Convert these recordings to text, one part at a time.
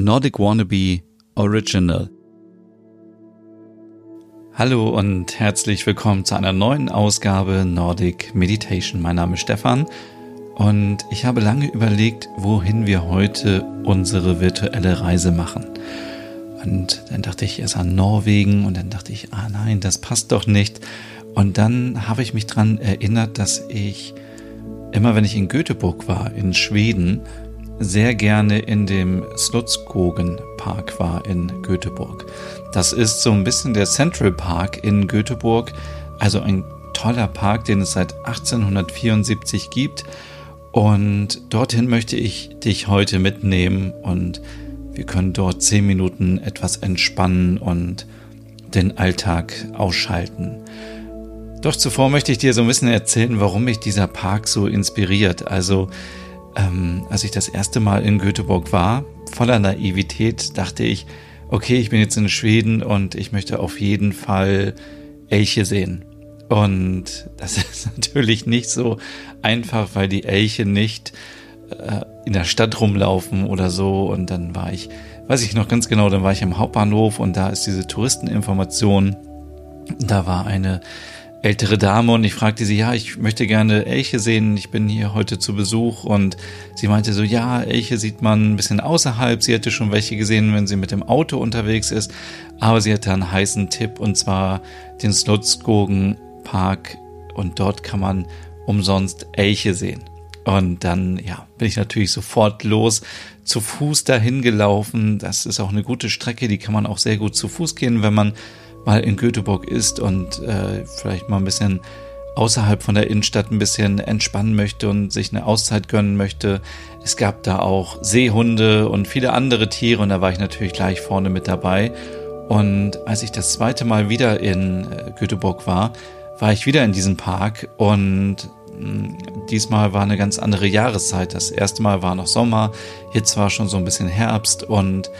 Nordic Wannabe Original. Hallo und herzlich willkommen zu einer neuen Ausgabe Nordic Meditation. Mein Name ist Stefan und ich habe lange überlegt, wohin wir heute unsere virtuelle Reise machen. Und dann dachte ich erst an Norwegen und dann dachte ich, ah nein, das passt doch nicht. Und dann habe ich mich daran erinnert, dass ich immer, wenn ich in Göteborg war, in Schweden, sehr gerne in dem Slotskogen Park war in Göteborg. Das ist so ein bisschen der Central Park in Göteborg, also ein toller Park, den es seit 1874 gibt. Und dorthin möchte ich dich heute mitnehmen und wir können dort zehn Minuten etwas entspannen und den Alltag ausschalten. Doch zuvor möchte ich dir so ein bisschen erzählen, warum mich dieser Park so inspiriert. Also ähm, als ich das erste Mal in Göteborg war, voller Naivität, dachte ich, okay, ich bin jetzt in Schweden und ich möchte auf jeden Fall Elche sehen. Und das ist natürlich nicht so einfach, weil die Elche nicht äh, in der Stadt rumlaufen oder so. Und dann war ich, weiß ich noch ganz genau, dann war ich im Hauptbahnhof und da ist diese Touristeninformation. Da war eine ältere Dame und ich fragte sie, ja, ich möchte gerne Elche sehen, ich bin hier heute zu Besuch und sie meinte so, ja, Elche sieht man ein bisschen außerhalb, sie hätte schon welche gesehen, wenn sie mit dem Auto unterwegs ist, aber sie hatte einen heißen Tipp und zwar den Slotskogen Park und dort kann man umsonst Elche sehen. Und dann, ja, bin ich natürlich sofort los, zu Fuß dahin gelaufen. Das ist auch eine gute Strecke, die kann man auch sehr gut zu Fuß gehen, wenn man mal in Göteborg ist und äh, vielleicht mal ein bisschen außerhalb von der Innenstadt ein bisschen entspannen möchte und sich eine Auszeit gönnen möchte. Es gab da auch Seehunde und viele andere Tiere und da war ich natürlich gleich vorne mit dabei. Und als ich das zweite Mal wieder in äh, Göteborg war, war ich wieder in diesem Park und hm, diesmal war eine ganz andere Jahreszeit. Das erste Mal war noch Sommer, jetzt war schon so ein bisschen Herbst und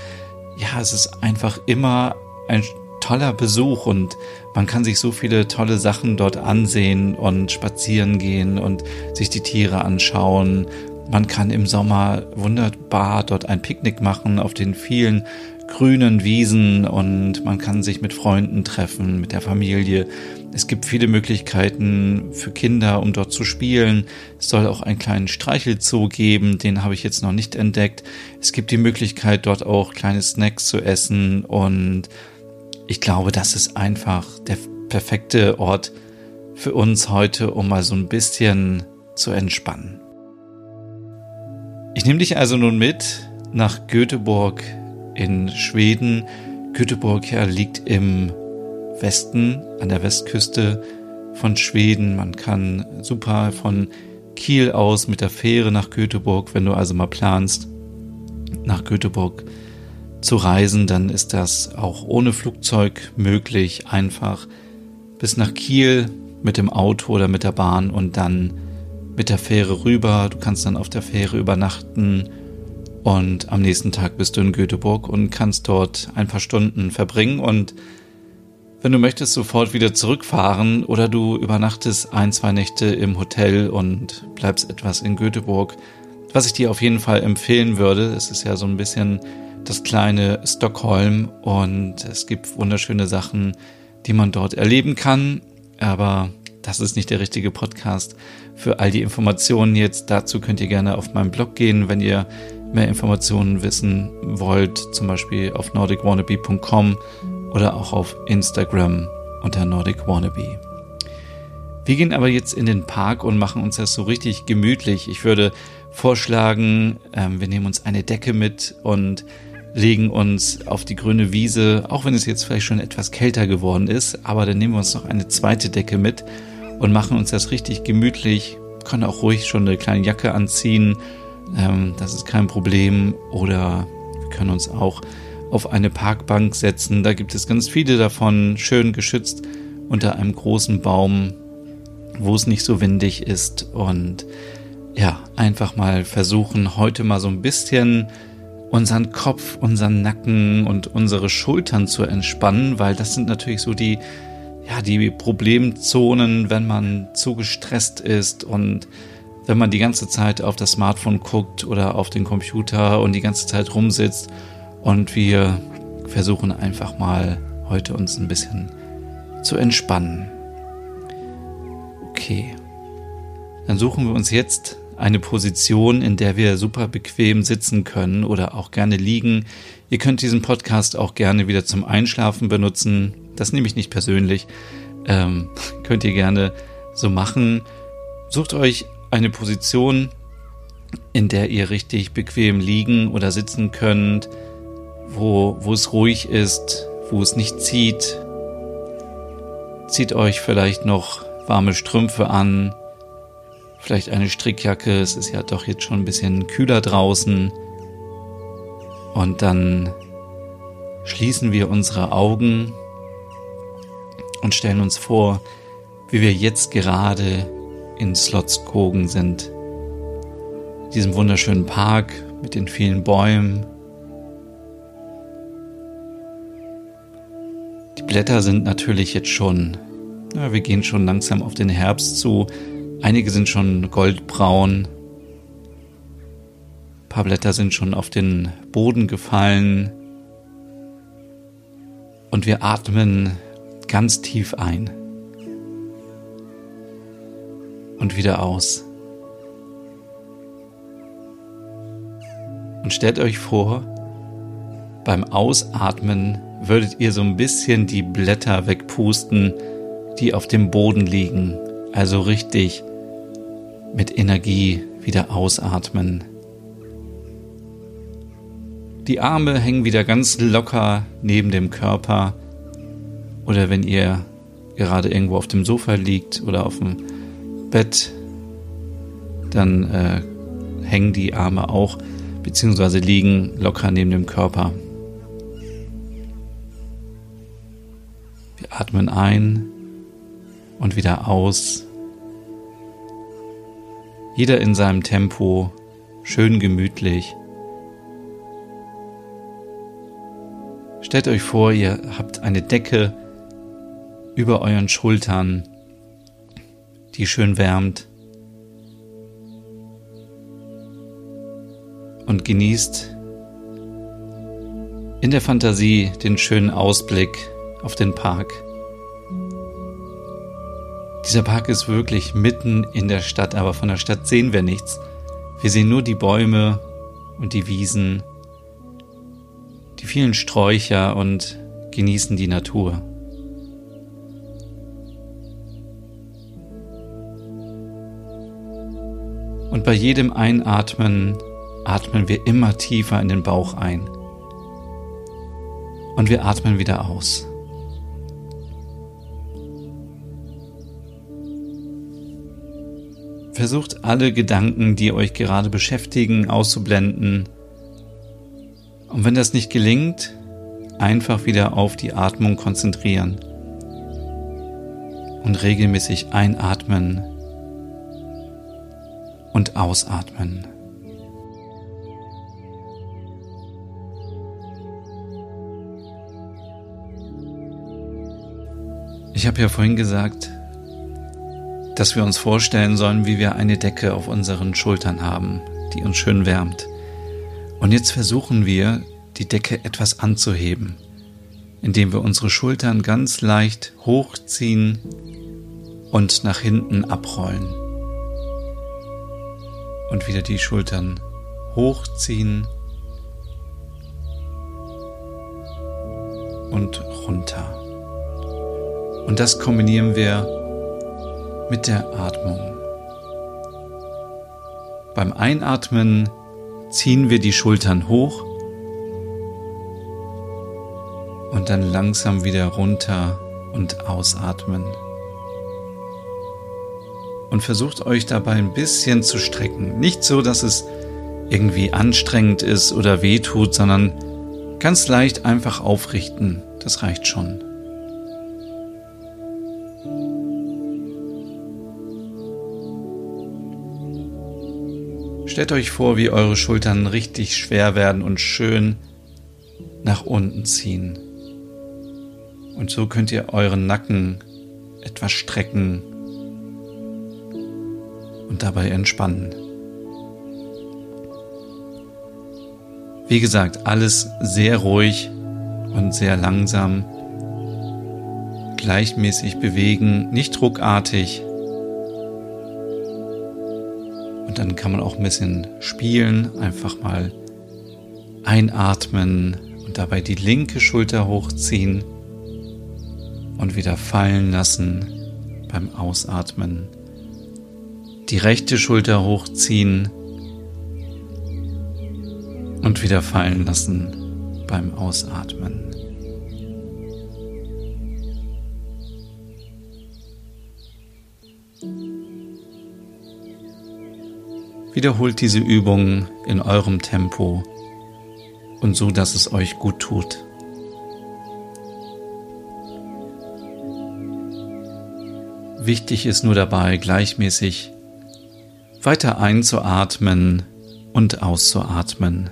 ja, es ist einfach immer ein toller Besuch und man kann sich so viele tolle Sachen dort ansehen und spazieren gehen und sich die Tiere anschauen. Man kann im Sommer wunderbar dort ein Picknick machen auf den vielen grünen Wiesen und man kann sich mit Freunden treffen, mit der Familie. Es gibt viele Möglichkeiten für Kinder, um dort zu spielen. Es soll auch einen kleinen Streichelzoo geben, den habe ich jetzt noch nicht entdeckt. Es gibt die Möglichkeit, dort auch kleine Snacks zu essen und ich glaube, das ist einfach der perfekte Ort für uns heute, um mal so ein bisschen zu entspannen. Ich nehme dich also nun mit nach Göteborg in Schweden. Göteborg ja, liegt im Westen, an der Westküste von Schweden. Man kann super von Kiel aus mit der Fähre nach Göteborg, wenn du also mal planst, nach Göteborg zu reisen, dann ist das auch ohne Flugzeug möglich, einfach bis nach Kiel mit dem Auto oder mit der Bahn und dann mit der Fähre rüber. Du kannst dann auf der Fähre übernachten und am nächsten Tag bist du in Göteborg und kannst dort ein paar Stunden verbringen und wenn du möchtest, sofort wieder zurückfahren oder du übernachtest ein, zwei Nächte im Hotel und bleibst etwas in Göteborg. Was ich dir auf jeden Fall empfehlen würde, es ist ja so ein bisschen das kleine Stockholm und es gibt wunderschöne Sachen, die man dort erleben kann. Aber das ist nicht der richtige Podcast für all die Informationen jetzt. Dazu könnt ihr gerne auf meinem Blog gehen, wenn ihr mehr Informationen wissen wollt, zum Beispiel auf nordicwannabe.com oder auch auf Instagram unter nordicwannabe. Wir gehen aber jetzt in den Park und machen uns das so richtig gemütlich. Ich würde vorschlagen, ähm, wir nehmen uns eine Decke mit und legen uns auf die grüne Wiese, auch wenn es jetzt vielleicht schon etwas kälter geworden ist, aber dann nehmen wir uns noch eine zweite Decke mit und machen uns das richtig gemütlich, können auch ruhig schon eine kleine Jacke anziehen, ähm, das ist kein Problem, oder wir können uns auch auf eine Parkbank setzen, da gibt es ganz viele davon, schön geschützt unter einem großen Baum, wo es nicht so windig ist. Und ja, einfach mal versuchen, heute mal so ein bisschen unseren Kopf, unseren Nacken und unsere Schultern zu entspannen, weil das sind natürlich so die, ja, die Problemzonen, wenn man zu gestresst ist und wenn man die ganze Zeit auf das Smartphone guckt oder auf den Computer und die ganze Zeit rumsitzt Und wir versuchen einfach mal heute uns ein bisschen zu entspannen. Okay. Dann suchen wir uns jetzt eine Position, in der wir super bequem sitzen können oder auch gerne liegen. Ihr könnt diesen Podcast auch gerne wieder zum Einschlafen benutzen. Das nehme ich nicht persönlich. Ähm, könnt ihr gerne so machen. Sucht euch eine Position, in der ihr richtig bequem liegen oder sitzen könnt, wo, wo es ruhig ist, wo es nicht zieht. Zieht euch vielleicht noch warme Strümpfe an, vielleicht eine Strickjacke, es ist ja doch jetzt schon ein bisschen kühler draußen. Und dann schließen wir unsere Augen und stellen uns vor, wie wir jetzt gerade in Slotskogen sind. Diesem wunderschönen Park mit den vielen Bäumen. Die Blätter sind natürlich jetzt schon, ja, wir gehen schon langsam auf den Herbst zu. Einige sind schon goldbraun. Ein paar Blätter sind schon auf den Boden gefallen. Und wir atmen ganz tief ein und wieder aus. Und stellt euch vor, beim Ausatmen würdet ihr so ein bisschen die Blätter wegpusten, die auf dem Boden liegen. Also richtig mit Energie wieder ausatmen. Die Arme hängen wieder ganz locker neben dem Körper. Oder wenn ihr gerade irgendwo auf dem Sofa liegt oder auf dem Bett, dann äh, hängen die Arme auch beziehungsweise liegen locker neben dem Körper. Wir atmen ein und wieder aus. Jeder in seinem Tempo, schön gemütlich. Stellt euch vor, ihr habt eine Decke über euren Schultern die schön wärmt. Und genießt in der Fantasie den schönen Ausblick auf den Park. Dieser Park ist wirklich mitten in der Stadt, aber von der Stadt sehen wir nichts. Wir sehen nur die Bäume und die Wiesen, die vielen Sträucher und genießen die Natur. Und bei jedem Einatmen atmen wir immer tiefer in den Bauch ein. Und wir atmen wieder aus. Versucht alle Gedanken, die euch gerade beschäftigen, auszublenden. Und wenn das nicht gelingt, einfach wieder auf die Atmung konzentrieren und regelmäßig einatmen und ausatmen. Ich habe ja vorhin gesagt, dass wir uns vorstellen sollen, wie wir eine Decke auf unseren Schultern haben, die uns schön wärmt. Und jetzt versuchen wir, die Decke etwas anzuheben, indem wir unsere Schultern ganz leicht hochziehen und nach hinten abrollen und wieder die Schultern hochziehen und runter. Und das kombinieren wir mit der Atmung. Beim Einatmen ziehen wir die Schultern hoch und dann langsam wieder runter und ausatmen und versucht euch dabei ein bisschen zu strecken. Nicht so, dass es irgendwie anstrengend ist oder wehtut, sondern ganz leicht einfach aufrichten. Das reicht schon. Stellt euch vor, wie eure Schultern richtig schwer werden und schön nach unten ziehen. Und so könnt ihr euren Nacken etwas strecken und dabei entspannen. Wie gesagt, alles sehr ruhig und sehr langsam. Gleichmäßig bewegen, nicht druckartig. Dann kann man auch ein bisschen spielen, einfach mal einatmen und dabei die linke Schulter hochziehen und wieder fallen lassen beim Ausatmen. Die rechte Schulter hochziehen und wieder fallen lassen beim Ausatmen. Wiederholt diese Übung in eurem Tempo und so, dass es euch gut tut. Wichtig ist nur dabei, gleichmäßig weiter einzuatmen und auszuatmen.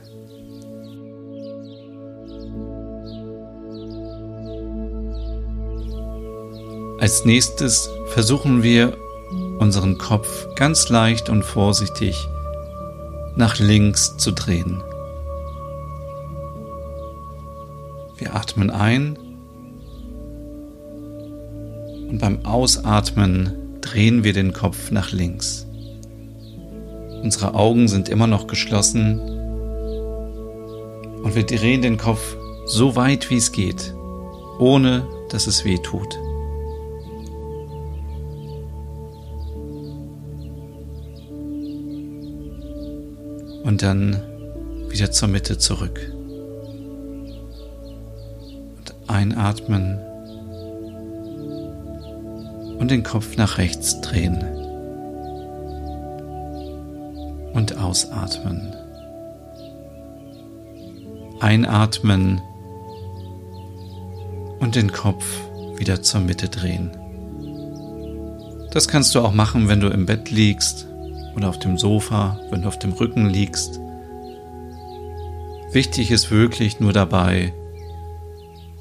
Als nächstes versuchen wir unseren Kopf ganz leicht und vorsichtig nach links zu drehen. Wir atmen ein und beim Ausatmen drehen wir den Kopf nach links. Unsere Augen sind immer noch geschlossen und wir drehen den Kopf so weit wie es geht, ohne dass es weh tut. Und dann wieder zur Mitte zurück. Und einatmen und den Kopf nach rechts drehen. Und ausatmen. Einatmen und den Kopf wieder zur Mitte drehen. Das kannst du auch machen, wenn du im Bett liegst oder auf dem Sofa, wenn du auf dem Rücken liegst. Wichtig ist wirklich nur dabei,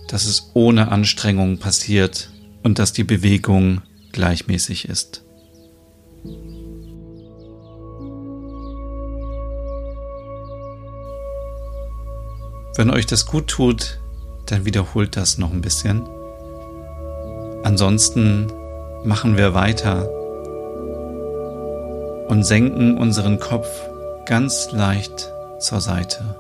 dass es ohne Anstrengung passiert und dass die Bewegung gleichmäßig ist. Wenn euch das gut tut, dann wiederholt das noch ein bisschen. Ansonsten machen wir weiter und senken unseren Kopf ganz leicht zur Seite.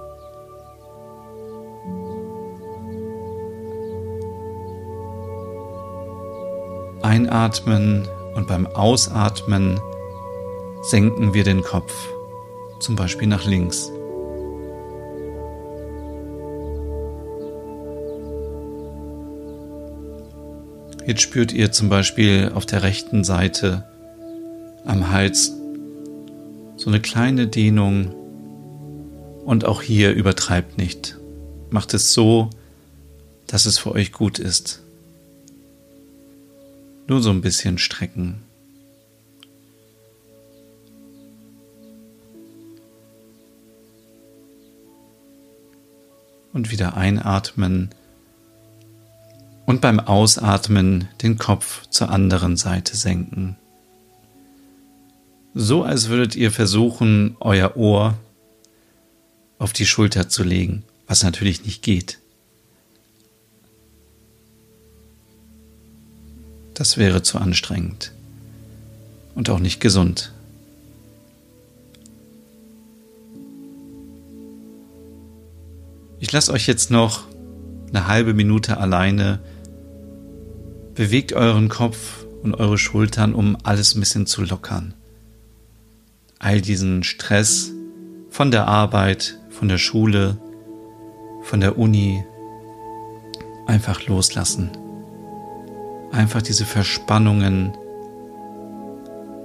Einatmen und beim Ausatmen senken wir den Kopf, zum Beispiel nach links. Jetzt spürt ihr zum Beispiel auf der rechten Seite am Hals so eine kleine Dehnung und auch hier übertreibt nicht. Macht es so, dass es für euch gut ist. Nur so ein bisschen strecken. Und wieder einatmen und beim Ausatmen den Kopf zur anderen Seite senken. So als würdet ihr versuchen, euer Ohr auf die Schulter zu legen, was natürlich nicht geht. Das wäre zu anstrengend und auch nicht gesund. Ich lasse euch jetzt noch eine halbe Minute alleine. Bewegt euren Kopf und eure Schultern, um alles ein bisschen zu lockern. All diesen Stress von der Arbeit, von der Schule, von der Uni einfach loslassen einfach diese Verspannungen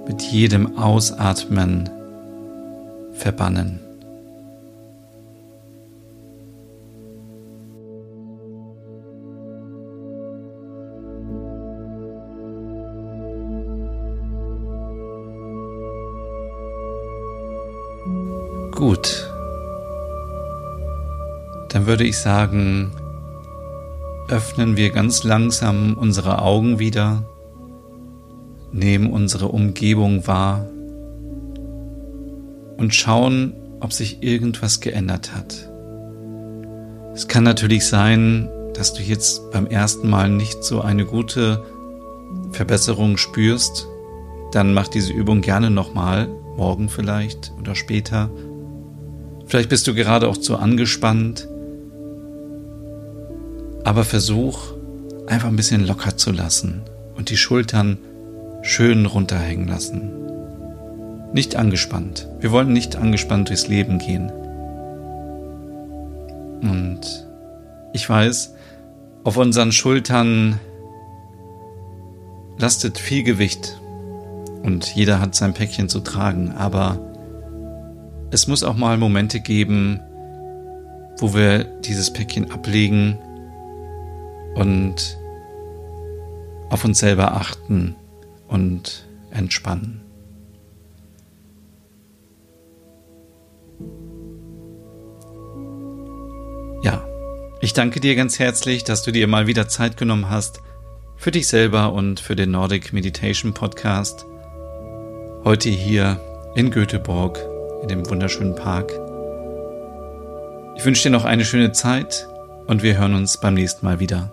mit jedem Ausatmen verbannen. Gut. Dann würde ich sagen, öffnen wir ganz langsam unsere Augen wieder, nehmen unsere Umgebung wahr und schauen, ob sich irgendwas geändert hat. Es kann natürlich sein, dass du jetzt beim ersten Mal nicht so eine gute Verbesserung spürst. Dann mach diese Übung gerne nochmal, morgen vielleicht oder später. Vielleicht bist du gerade auch zu angespannt. Aber versuch einfach ein bisschen locker zu lassen und die Schultern schön runterhängen lassen. Nicht angespannt. Wir wollen nicht angespannt durchs Leben gehen. Und ich weiß, auf unseren Schultern lastet viel Gewicht und jeder hat sein Päckchen zu tragen, aber es muss auch mal Momente geben, wo wir dieses Päckchen ablegen und auf uns selber achten und entspannen. Ja, ich danke dir ganz herzlich, dass du dir mal wieder Zeit genommen hast für dich selber und für den Nordic Meditation Podcast. Heute hier in Göteborg, in dem wunderschönen Park. Ich wünsche dir noch eine schöne Zeit und wir hören uns beim nächsten Mal wieder.